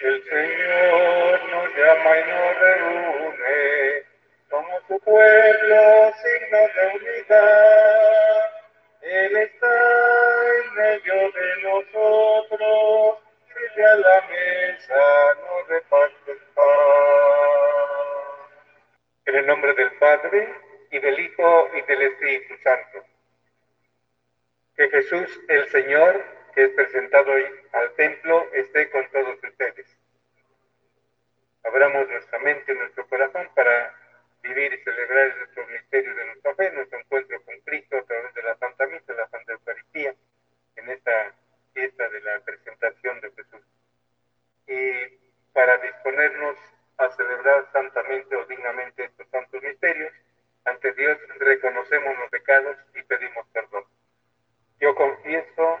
El Señor nos llama y nos reúne como su pueblo, signo de unidad. Él está en medio de nosotros, sirve a la mesa, nos reparte pan. En el nombre del Padre, y del Hijo, y del Espíritu Santo. Que Jesús, el Señor, que es presentado hoy al templo, esté con todos ustedes. Abramos nuestra mente y nuestro corazón para vivir y celebrar nuestros misterios de nuestra fe, nuestro encuentro con Cristo a través de la Santa Misa, la Santa Eucaristía, en esta fiesta de la presentación de Jesús. Y para disponernos a celebrar santamente o dignamente estos santos misterios, ante Dios reconocemos los pecados y pedimos perdón. Yo confieso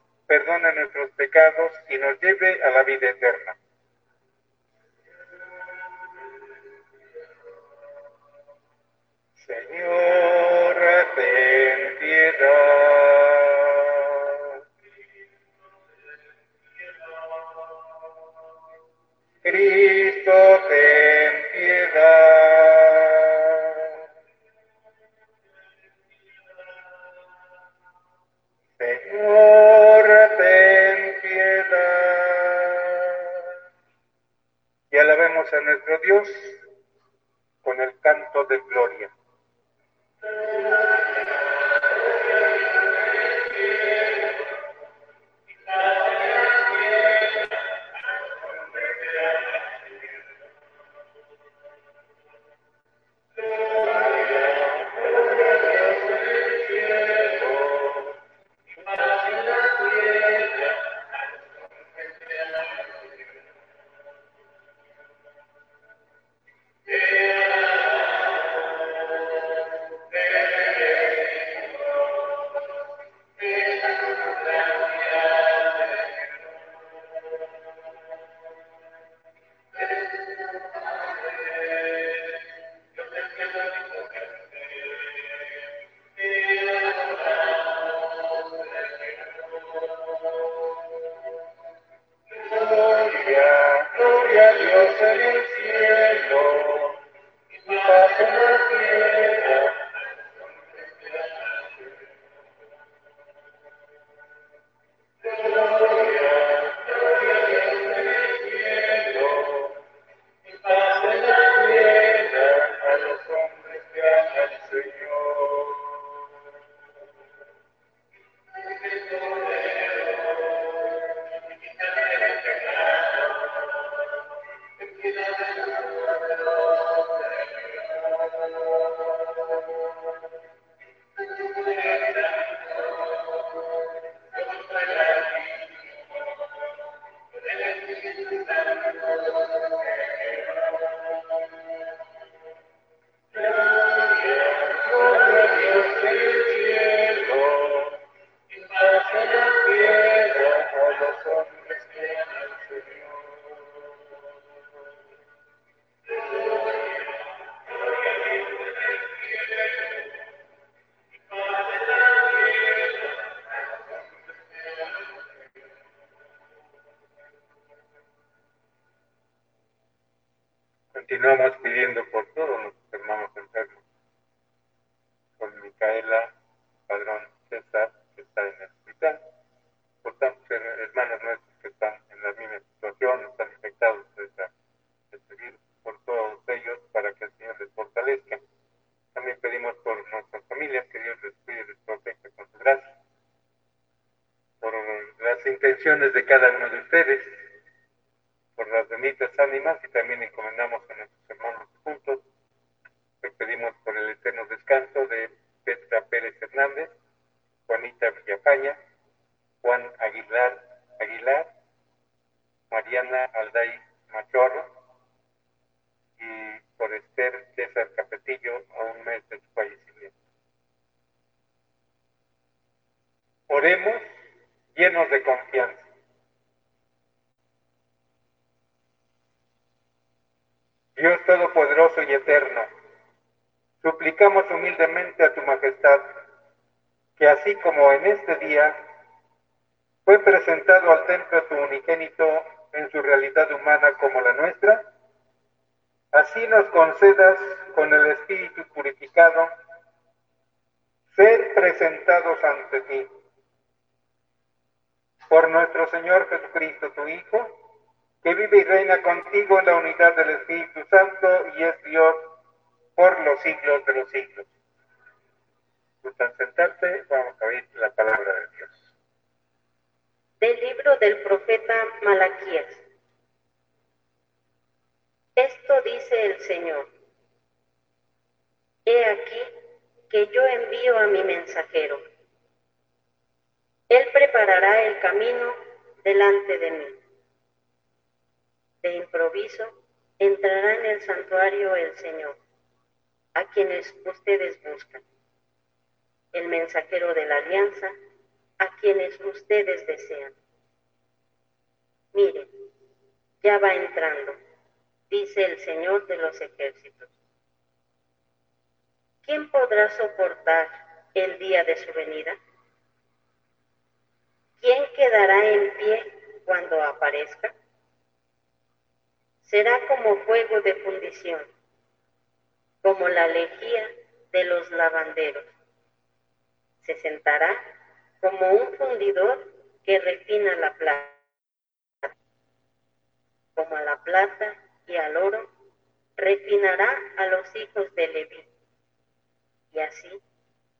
perdone nuestros pecados y nos lleve a la vida eterna. Señor, ten piedad. Cristo, ten nuestro Dios con el canto de. Gloria, un mes de fallecimiento. Oremos llenos de confianza. Dios Todopoderoso y Eterno, suplicamos humildemente a tu Majestad que así como en este día fue presentado al templo tu unigénito en su realidad humana como la nuestra, así nos concedas con el Espíritu purificado ser presentados ante ti. Por nuestro Señor Jesucristo, tu Hijo, que vive y reina contigo en la unidad del Espíritu Santo y es Dios por los siglos de los siglos. Gustan sentarse, vamos a oír la palabra de Dios. Del libro del profeta Malaquías. Esto dice el Señor. He aquí que yo envío a mi mensajero. Él preparará el camino delante de mí. De improviso entrará en el santuario el Señor, a quienes ustedes buscan, el mensajero de la alianza, a quienes ustedes desean. Miren, ya va entrando dice el Señor de los ejércitos. ¿Quién podrá soportar el día de su venida? ¿Quién quedará en pie cuando aparezca? Será como fuego de fundición, como la lejía de los lavanderos. Se sentará como un fundidor que refina la plata, como la plata y al oro, refinará a los hijos de Leví. Y así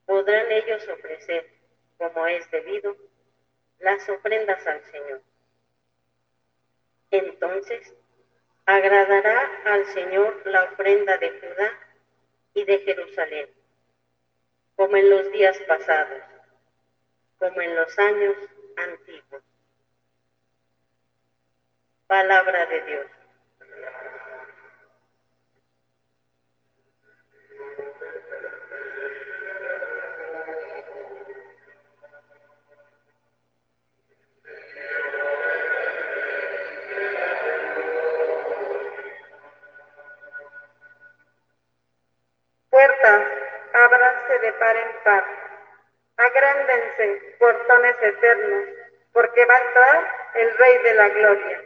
podrán ellos ofrecer, como es debido, las ofrendas al Señor. Entonces agradará al Señor la ofrenda de Judá y de Jerusalén, como en los días pasados, como en los años antiguos. Palabra de Dios. Porque va a entrar el Rey de la Gloria.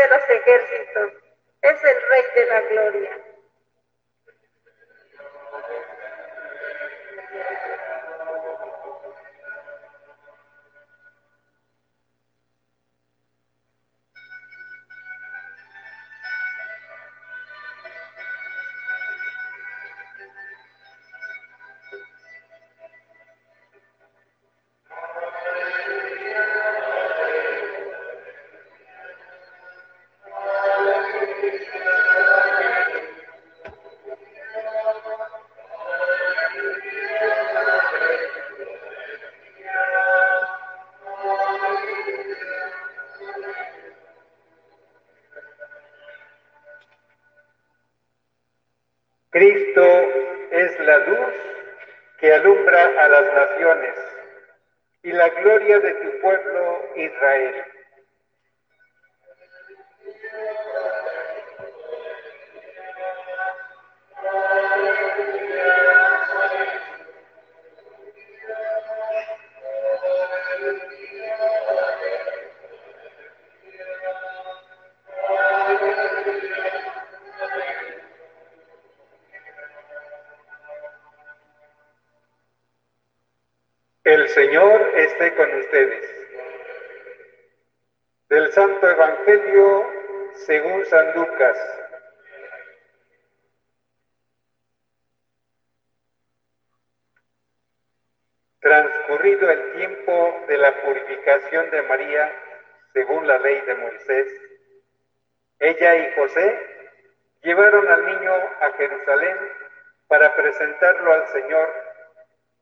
De los ejércitos, es el Rey de la Gloria. Señor esté con ustedes. Del Santo Evangelio según San Lucas. Transcurrido el tiempo de la purificación de María, según la ley de Moisés, ella y José llevaron al niño a Jerusalén para presentarlo al Señor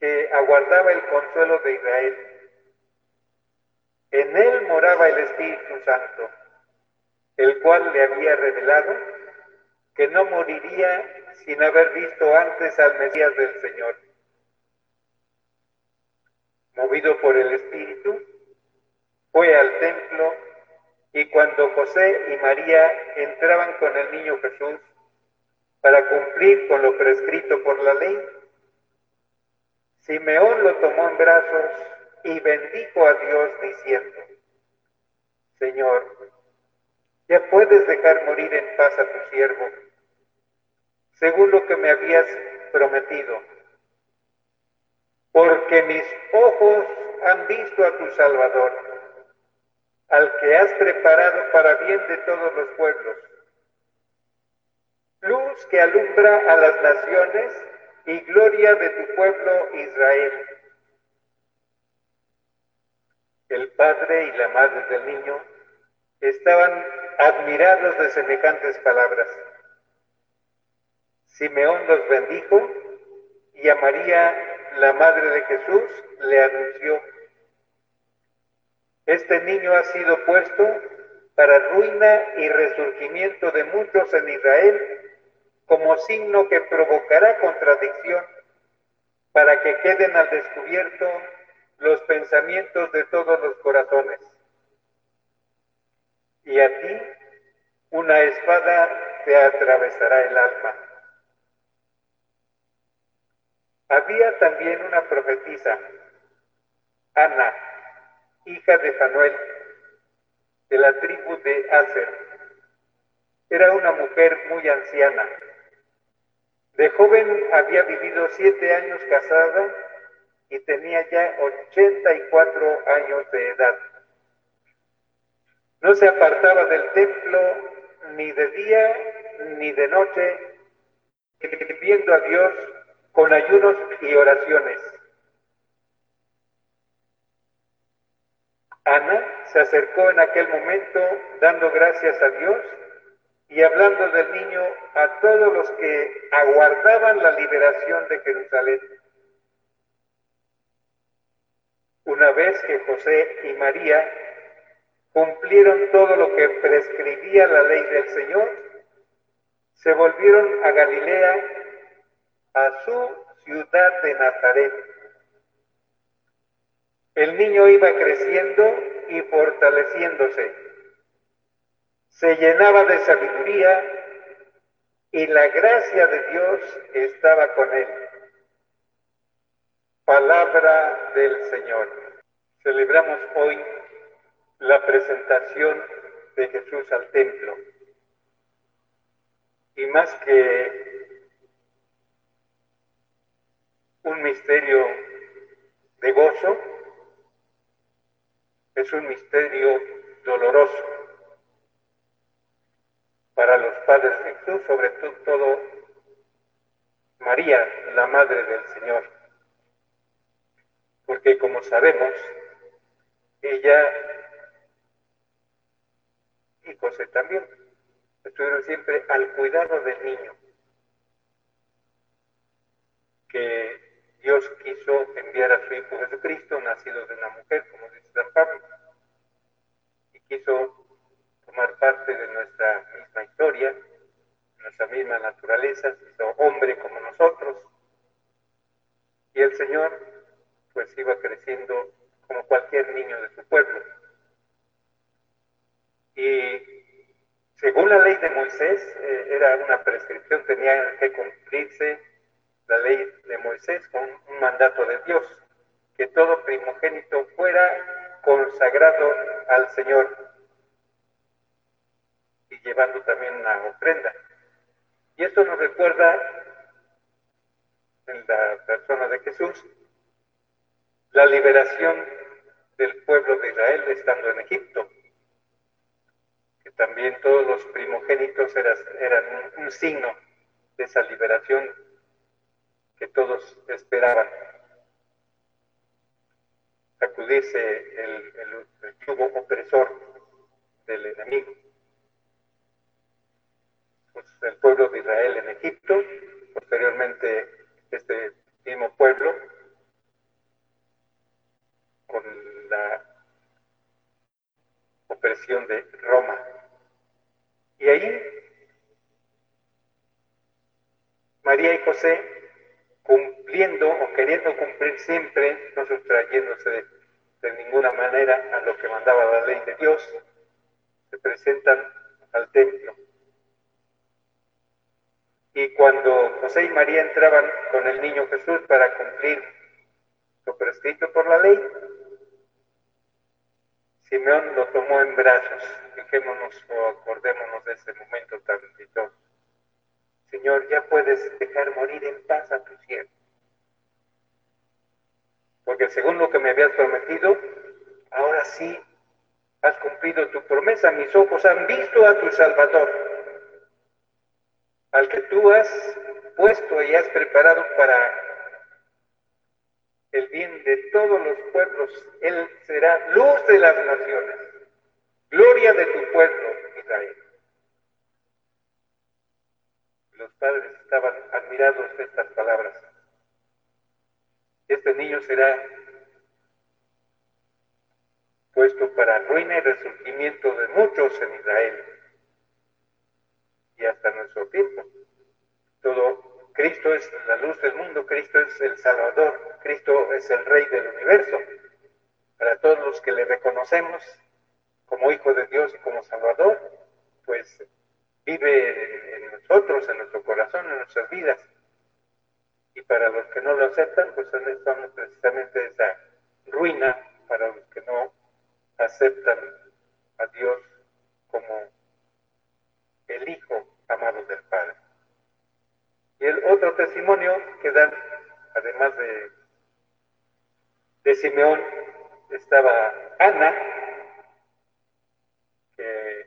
que aguardaba el consuelo de Israel. En él moraba el Espíritu Santo, el cual le había revelado que no moriría sin haber visto antes al Mesías del Señor. Movido por el Espíritu, fue al templo y cuando José y María entraban con el niño Jesús para cumplir con lo prescrito por la ley, Simeón lo tomó en brazos y bendijo a Dios diciendo, Señor, ya puedes dejar morir en paz a tu siervo, según lo que me habías prometido, porque mis ojos han visto a tu Salvador, al que has preparado para bien de todos los pueblos, luz que alumbra a las naciones y gloria de tu pueblo Israel. El padre y la madre del niño estaban admirados de semejantes palabras. Simeón los bendijo y a María, la madre de Jesús, le anunció, este niño ha sido puesto para ruina y resurgimiento de muchos en Israel como signo que provocará contradicción para que queden al descubierto los pensamientos de todos los corazones. Y a ti una espada te atravesará el alma. Había también una profetisa, Ana, hija de Fanuel, de la tribu de Aser. Era una mujer muy anciana de joven había vivido siete años casada y tenía ya 84 años de edad. No se apartaba del templo ni de día ni de noche, viendo a Dios con ayunos y oraciones. Ana se acercó en aquel momento dando gracias a Dios y hablando del niño a todos los que aguardaban la liberación de Jerusalén. Una vez que José y María cumplieron todo lo que prescribía la ley del Señor, se volvieron a Galilea, a su ciudad de Nazaret. El niño iba creciendo y fortaleciéndose se llenaba de sabiduría y la gracia de Dios estaba con él. Palabra del Señor. Celebramos hoy la presentación de Jesús al templo. Y más que un misterio de gozo, es un misterio doloroso para los padres de Jesús, sobre todo María, la Madre del Señor. Porque como sabemos, ella y José también estuvieron siempre al cuidado del niño, que Dios quiso enviar a su Hijo Jesucristo, nacido de una mujer, como dice San Pablo, y quiso parte de nuestra misma historia, nuestra misma naturaleza, hizo hombre como nosotros. Y el Señor pues iba creciendo como cualquier niño de su pueblo. Y según la ley de Moisés, eh, era una prescripción, tenía que cumplirse la ley de Moisés con un mandato de Dios, que todo primogénito fuera consagrado al Señor llevando también una ofrenda. Y esto nos recuerda en la persona de Jesús la liberación del pueblo de Israel estando en Egipto, que también todos los primogénitos eran, un, signo de esa liberación que todos esperaban. Sacudirse el, el yugo opresor del enemigo. El pueblo de Israel en Egipto, posteriormente este mismo pueblo con la opresión de Roma. Y ahí María y José, cumpliendo o queriendo cumplir siempre, no sustrayéndose de ninguna manera a lo que mandaba la ley de Dios, se presentan al templo y cuando José y María entraban con el niño Jesús para cumplir lo prescrito por la ley, Simeón lo tomó en brazos. Fijémonos o acordémonos de ese momento tan dichoso. Señor, ya puedes dejar morir en paz a tu siervo. Porque según lo que me habías prometido, ahora sí has cumplido tu promesa. Mis ojos han visto a tu Salvador al que tú has puesto y has preparado para el bien de todos los pueblos. Él será luz de las naciones, gloria de tu pueblo, Israel. Los padres estaban admirados de estas palabras. Este niño será puesto para ruina y resurgimiento de muchos en Israel y hasta nuestro tiempo. Todo, Cristo es la luz del mundo, Cristo es el Salvador, Cristo es el Rey del universo. Para todos los que le reconocemos como Hijo de Dios y como Salvador, pues vive en nosotros, en nuestro corazón, en nuestras vidas. Y para los que no lo aceptan, pues son precisamente esa ruina para los que no aceptan a Dios como el Hijo amado del Padre. Y el otro testimonio que dan, además de, de Simeón, estaba Ana, que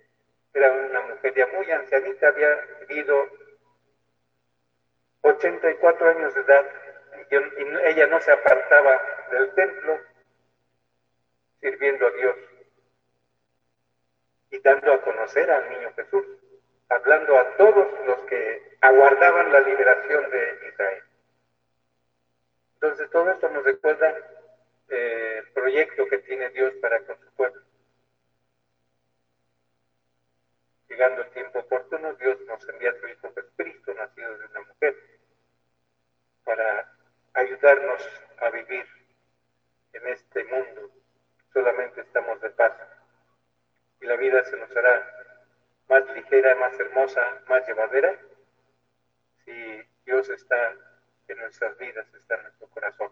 era una mujer ya muy ancianita, había vivido 84 años de edad y, y ella no se apartaba del templo sirviendo a Dios y dando a conocer al niño Jesús hablando a todos los que aguardaban la liberación de Israel. Entonces todo esto nos recuerda eh, el proyecto que tiene Dios para con su pueblo. Llegando el tiempo oportuno, Dios nos envía a su Hijo Jesucristo, nacido de una mujer, para ayudarnos a vivir en este mundo. Solamente estamos de paso. Y la vida se nos hará más ligera, más hermosa, más llevadera, si Dios está en nuestras vidas, está en nuestro corazón.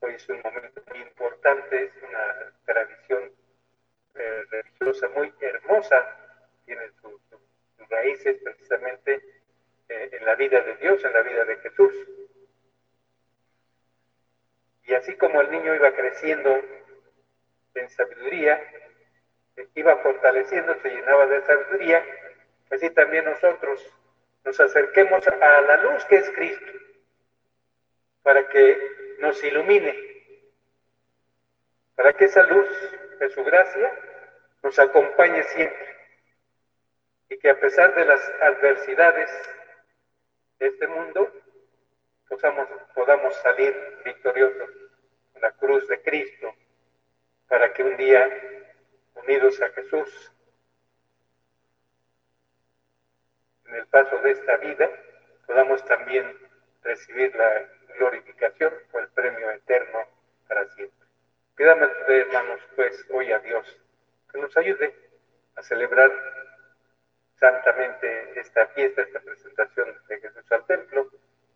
Hoy es un momento muy importante, es una tradición eh, religiosa muy hermosa, tiene sus raíces precisamente eh, en la vida de Dios, en la vida de Jesús. Y así como el niño iba creciendo en sabiduría, iba fortaleciendo, se llenaba de sabiduría, así también nosotros nos acerquemos a la luz que es Cristo, para que nos ilumine, para que esa luz de su gracia nos acompañe siempre y que a pesar de las adversidades de este mundo, podamos, salir victoriosos en la cruz de Cristo, para que un día unidos a Jesús en el paso de esta vida, podamos también recibir la glorificación o el premio eterno para siempre. Pidamos, hermanos, pues, hoy a Dios que nos ayude a celebrar santamente esta fiesta, esta presentación de Jesús al templo,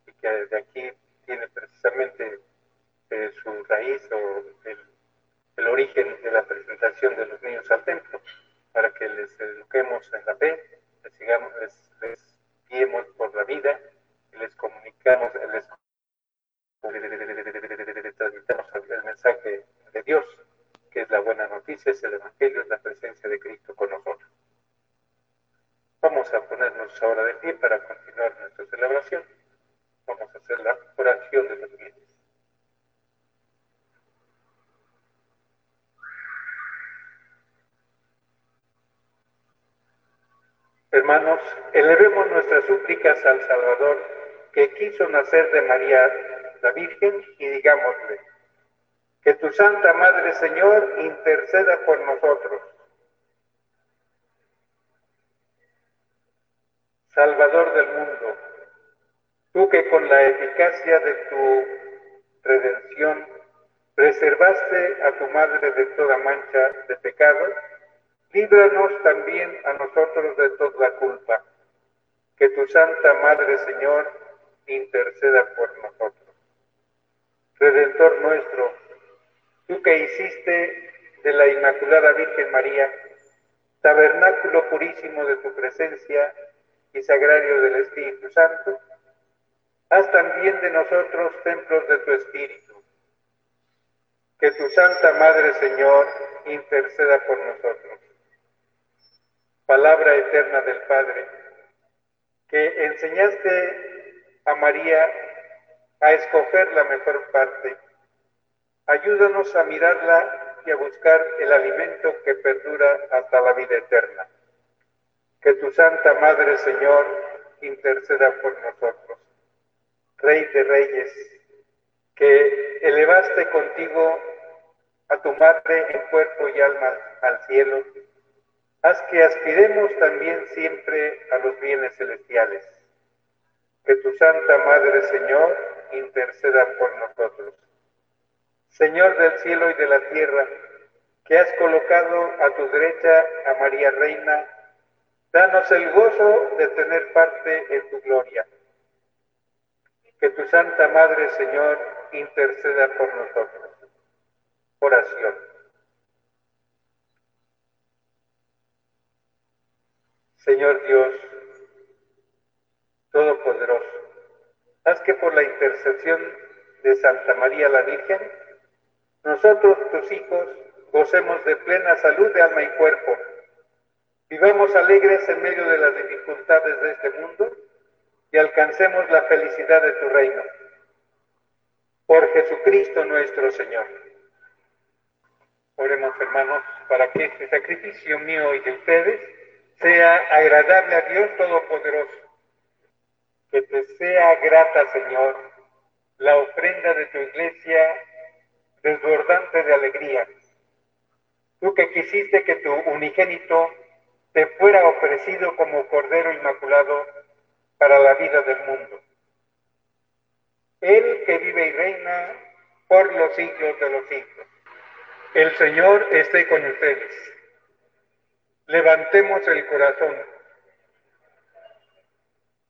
y que de aquí tiene precisamente eh, su raíz o el, origen de la presentación de los niños al templo, para que les eduquemos en la fe, les, sigamos, les, guiemos por la vida les comunicamos, les transmitamos el mensaje de Dios, que es la buena noticia, es el Evangelio, es la presencia de Cristo con nosotros. Vamos a ponernos ahora de pie para continuar nuestra celebración. Vamos a hacer la oración de los bienes. Hermanos, elevemos nuestras súplicas al Salvador que quiso nacer de María la Virgen y digámosle, que tu Santa Madre Señor interceda por nosotros. Salvador del mundo, tú que con la eficacia de tu redención preservaste a tu Madre de toda mancha de pecado, líbranos también a nosotros de toda culpa. Que tu Santa Madre Señor interceda por nosotros. Redentor nuestro, tú que hiciste de la Inmaculada Virgen María tabernáculo purísimo de tu presencia y sagrario del Espíritu Santo, haz también de nosotros templos de tu Espíritu. Que tu Santa Madre, Señor, interceda por nosotros. Palabra eterna del Padre, que enseñaste a María a escoger la mejor parte Ayúdanos a mirarla y a buscar el alimento que perdura hasta la vida eterna. Que tu Santa Madre, Señor, interceda por nosotros. Rey de Reyes, que elevaste contigo a tu Madre en cuerpo y alma al cielo, haz que aspiremos también siempre a los bienes celestiales. Que tu Santa Madre, Señor, interceda por nosotros Señor del cielo y de la tierra, que has colocado a tu derecha a María Reina, danos el gozo de tener parte en tu gloria. Que tu Santa Madre, Señor, interceda por nosotros. Oración. Señor Dios, Todopoderoso, haz que por la intercesión de Santa María la Virgen, nosotros, tus hijos, gocemos de plena salud de alma y cuerpo. Vivamos alegres en medio de las dificultades de este mundo y alcancemos la felicidad de tu reino. Por Jesucristo nuestro Señor. Oremos, hermanos, para que este sacrificio mío y de ustedes sea agradable a Dios Todopoderoso. Que te sea grata, Señor, la ofrenda de tu iglesia desbordante de alegría. Tú que quisiste que tu unigénito te fuera ofrecido como Cordero Inmaculado para la vida del mundo. Él que vive y reina por los siglos de los siglos. El Señor esté con ustedes. Levantemos el corazón.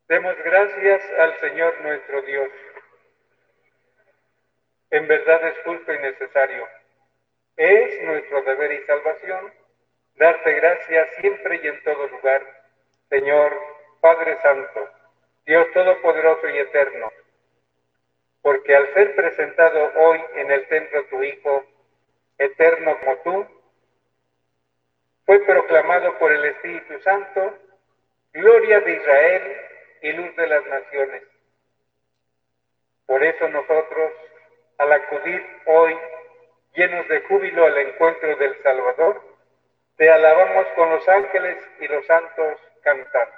Demos gracias al Señor nuestro Dios. En verdad es justo y necesario. Es nuestro deber y salvación darte gracias siempre y en todo lugar, Señor, Padre Santo, Dios Todopoderoso y Eterno, porque al ser presentado hoy en el templo tu Hijo, eterno como tú, fue proclamado por el Espíritu Santo, gloria de Israel y luz de las naciones. Por eso nosotros, al acudir hoy llenos de júbilo al encuentro del Salvador, te alabamos con los ángeles y los santos cantando.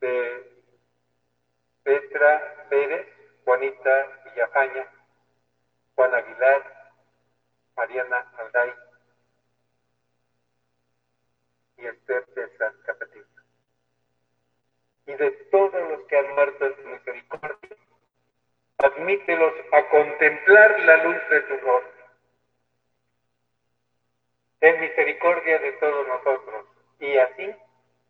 de Petra Pérez, Juanita Villafaña, Juan Aguilar, Mariana Alday y Esther César Capetillo. Y de todos los que han muerto en tu misericordia, admítelos a contemplar la luz de tu rostro. Ten misericordia de todos nosotros y así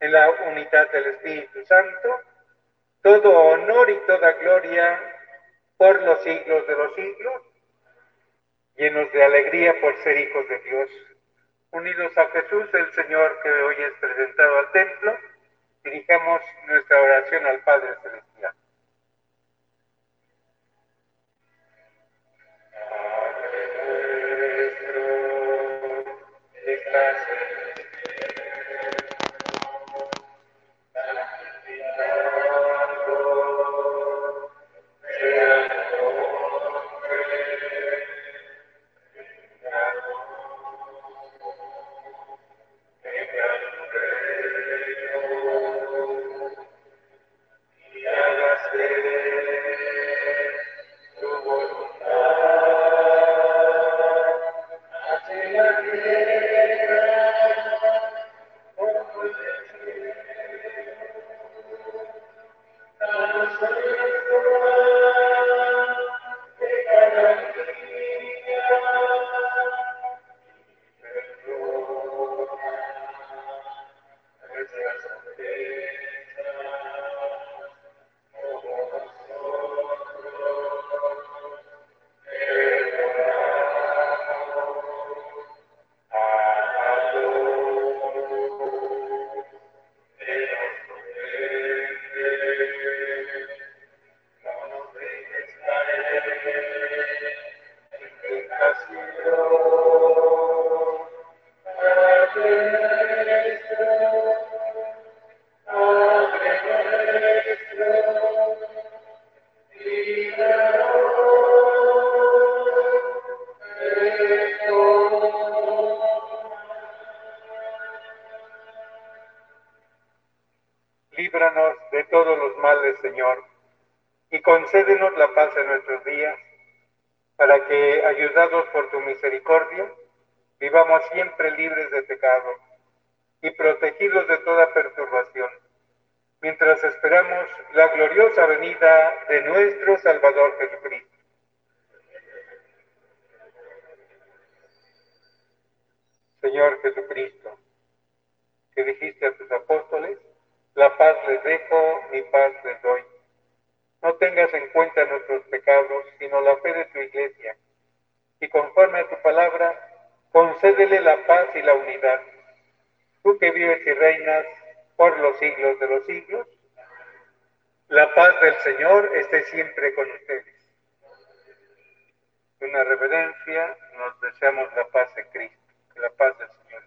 en la unidad del Espíritu Santo, todo honor y toda gloria por los siglos de los siglos, llenos de alegría por ser hijos de Dios, unidos a Jesús, el Señor que hoy es presentado al templo, dirijamos nuestra oración al Padre Celestial. Padre en concédenos la paz en nuestros días, para que, ayudados por tu misericordia, vivamos siempre libres de pecado y protegidos de toda perturbación, mientras esperamos la gloriosa venida de nuestro Salvador Jesucristo. Señor Jesucristo, que dijiste a tus apóstoles, la paz les dejo, mi paz les doy no tengas en cuenta nuestros pecados, sino la fe de tu iglesia. Y conforme a tu palabra, concédele la paz y la unidad. Tú que vives y reinas por los siglos de los siglos, la paz del Señor esté siempre con ustedes. Una reverencia, nos deseamos la paz de Cristo, la paz del Señor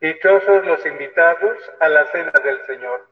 Dichosos los invitados a la cena del Señor.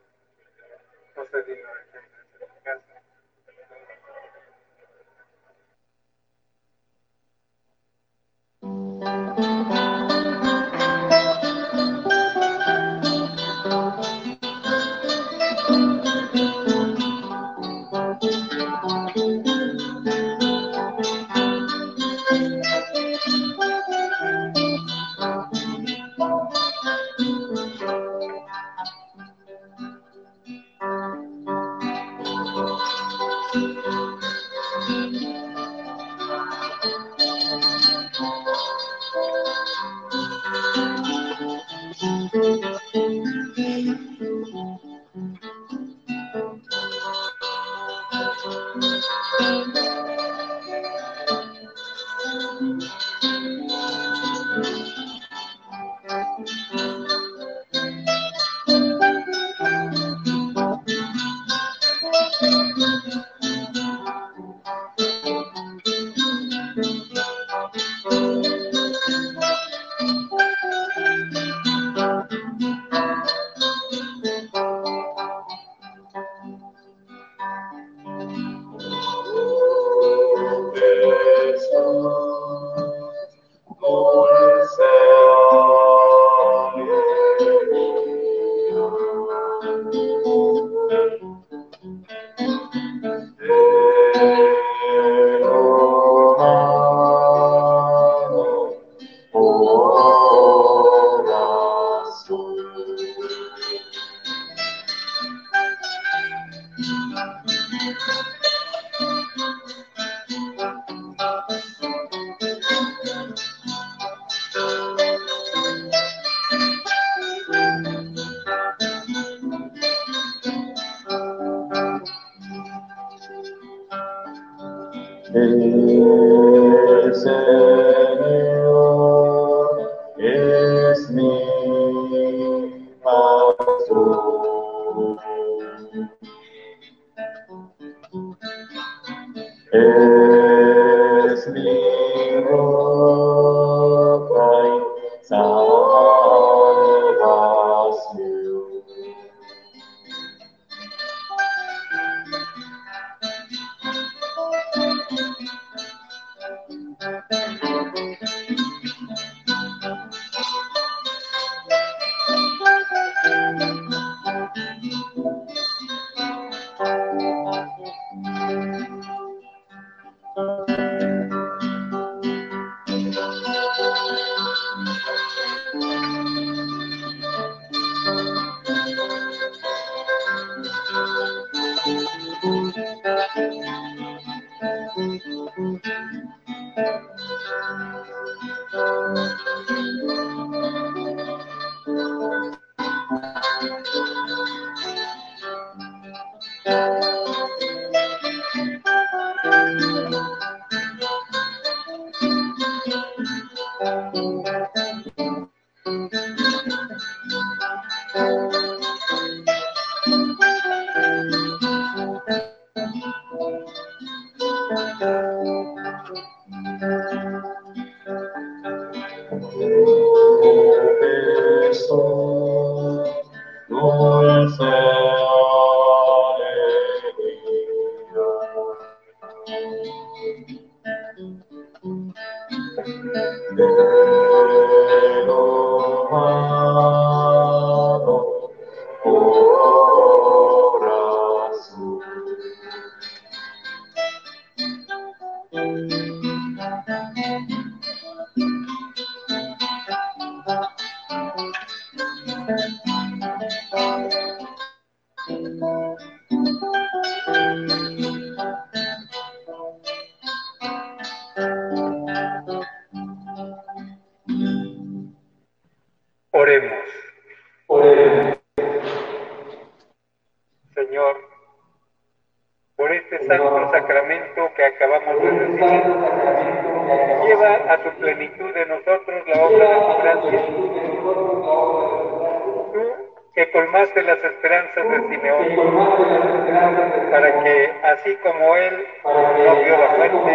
para que, así como él no vio la muerte,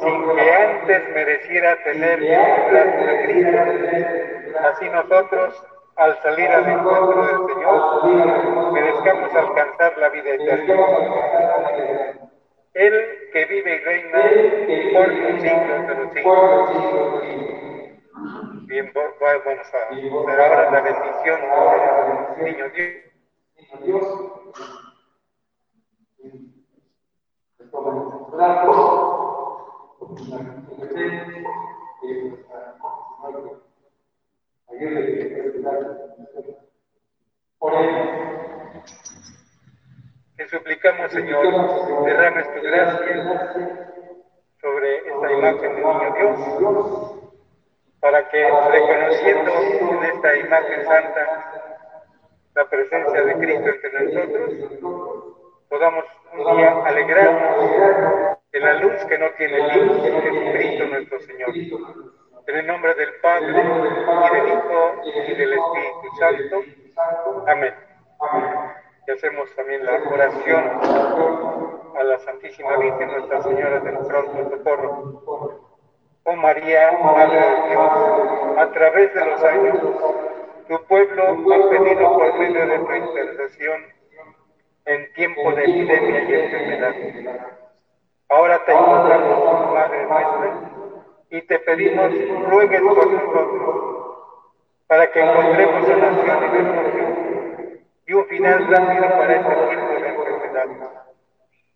sin que antes mereciera tener un de Cristo, así nosotros, al salir al encuentro del Señor, merezcamos alcanzar la vida eterna. Él que vive y reina por los siglos de los siglos. Bien, bueno, bueno, será ahora la bendición, niño Dios. Te suplicamos, Señor, derrames tu gracia sobre esta imagen del niño Dios, para que reconociendo en esta imagen santa la presencia de Cristo entre nosotros, podamos un día alegrarnos de la luz que no tiene límites, Jesucristo nuestro Señor. En el nombre del Padre, y del Hijo, y del Espíritu Santo. Amén. Y hacemos también la oración a la Santísima Virgen, Nuestra Señora del Pronto Socorro. Oh María, Madre de Dios, a través de los años, tu pueblo ha pedido por medio de tu intercesión en tiempo de epidemia y enfermedad. Ahora te invocamos, Madre nuestra, y te pedimos, ruegues por nosotros, para que encontremos sanación y refugio y un final rápido para este tiempo